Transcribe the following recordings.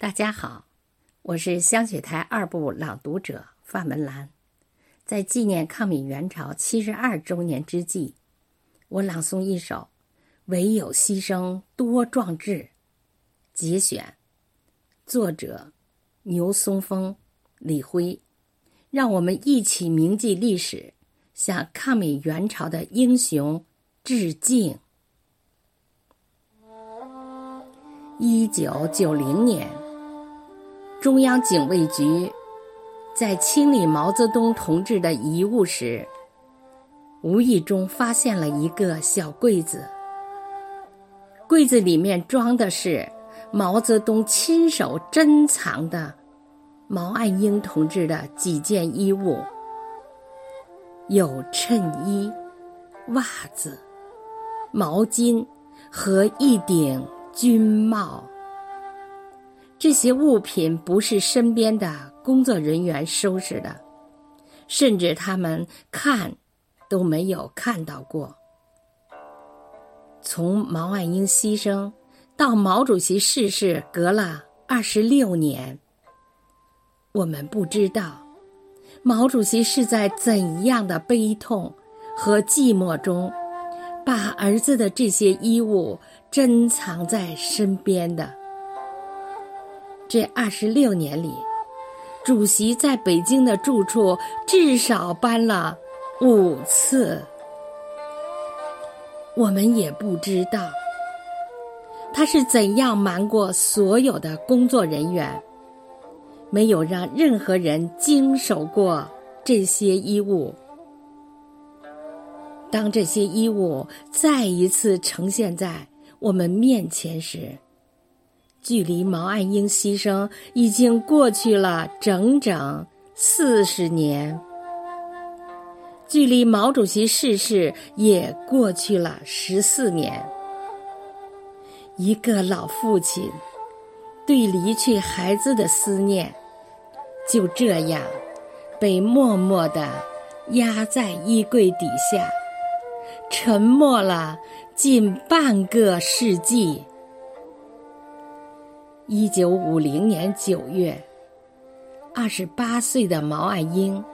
大家好，我是香雪台二部朗读者范文兰。在纪念抗美援朝七十二周年之际，我朗诵一首《唯有牺牲多壮志》节选，作者牛松峰、李辉。让我们一起铭记历史，向抗美援朝的英雄致敬。一九九零年。中央警卫局在清理毛泽东同志的遗物时，无意中发现了一个小柜子。柜子里面装的是毛泽东亲手珍藏的毛岸英同志的几件衣物，有衬衣、袜子、毛巾和一顶军帽。这些物品不是身边的工作人员收拾的，甚至他们看都没有看到过。从毛岸英牺牲到毛主席逝世，隔了二十六年，我们不知道毛主席是在怎样的悲痛和寂寞中，把儿子的这些衣物珍藏在身边的。这二十六年里，主席在北京的住处至少搬了五次。我们也不知道他是怎样瞒过所有的工作人员，没有让任何人经手过这些衣物。当这些衣物再一次呈现在我们面前时，距离毛岸英牺牲已经过去了整整四十年，距离毛主席逝世也过去了十四年。一个老父亲对离去孩子的思念，就这样被默默的压在衣柜底下，沉默了近半个世纪。一九五零年九月，二十八岁的毛岸英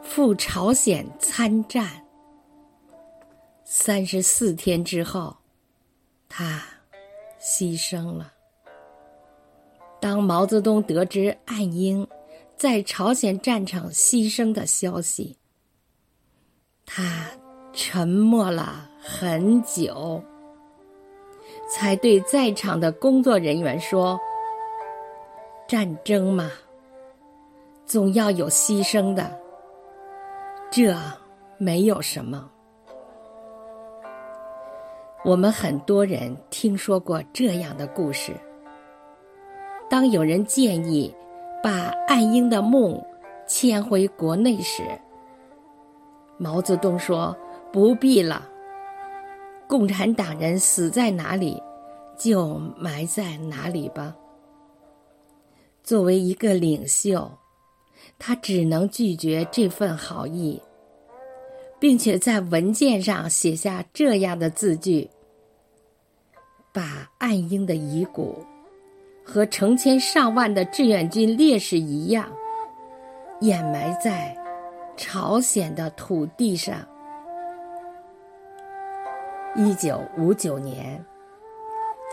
赴朝鲜参战。三十四天之后，他牺牲了。当毛泽东得知岸英在朝鲜战场牺牲的消息，他沉默了很久。才对在场的工作人员说：“战争嘛，总要有牺牲的，这没有什么。”我们很多人听说过这样的故事：当有人建议把岸英的墓迁回国内时，毛泽东说：“不必了。”共产党人死在哪里，就埋在哪里吧。作为一个领袖，他只能拒绝这份好意，并且在文件上写下这样的字句：把岸英的遗骨和成千上万的志愿军烈士一样，掩埋在朝鲜的土地上。一九五九年，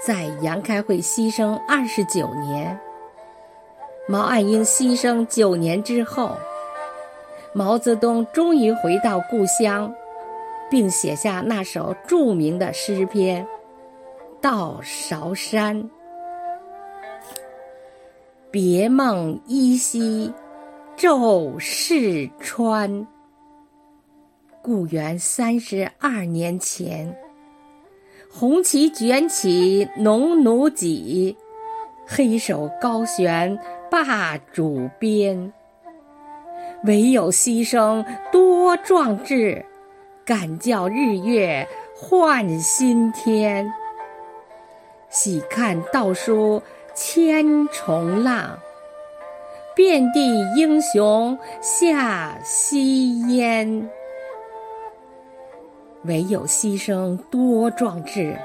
在杨开慧牺牲二十九年，毛岸英牺牲九年之后，毛泽东终于回到故乡，并写下那首著名的诗篇《到韶山》：“别梦依稀骤逝川，故园三十二年前。”红旗卷起农奴戟，黑手高悬霸主鞭。唯有牺牲多壮志，敢叫日月换新天。喜看道书千重浪，遍地英雄下夕烟。唯有牺牲多壮志，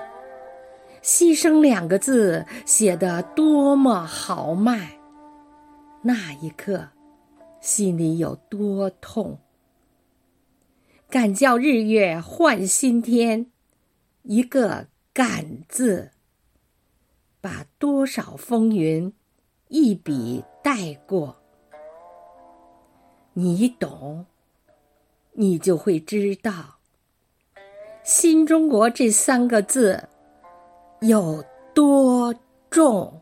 牺牲两个字写得多么豪迈，那一刻心里有多痛。敢叫日月换新天，一个“敢”字，把多少风云一笔带过。你懂，你就会知道，新中国这三个字。有多重？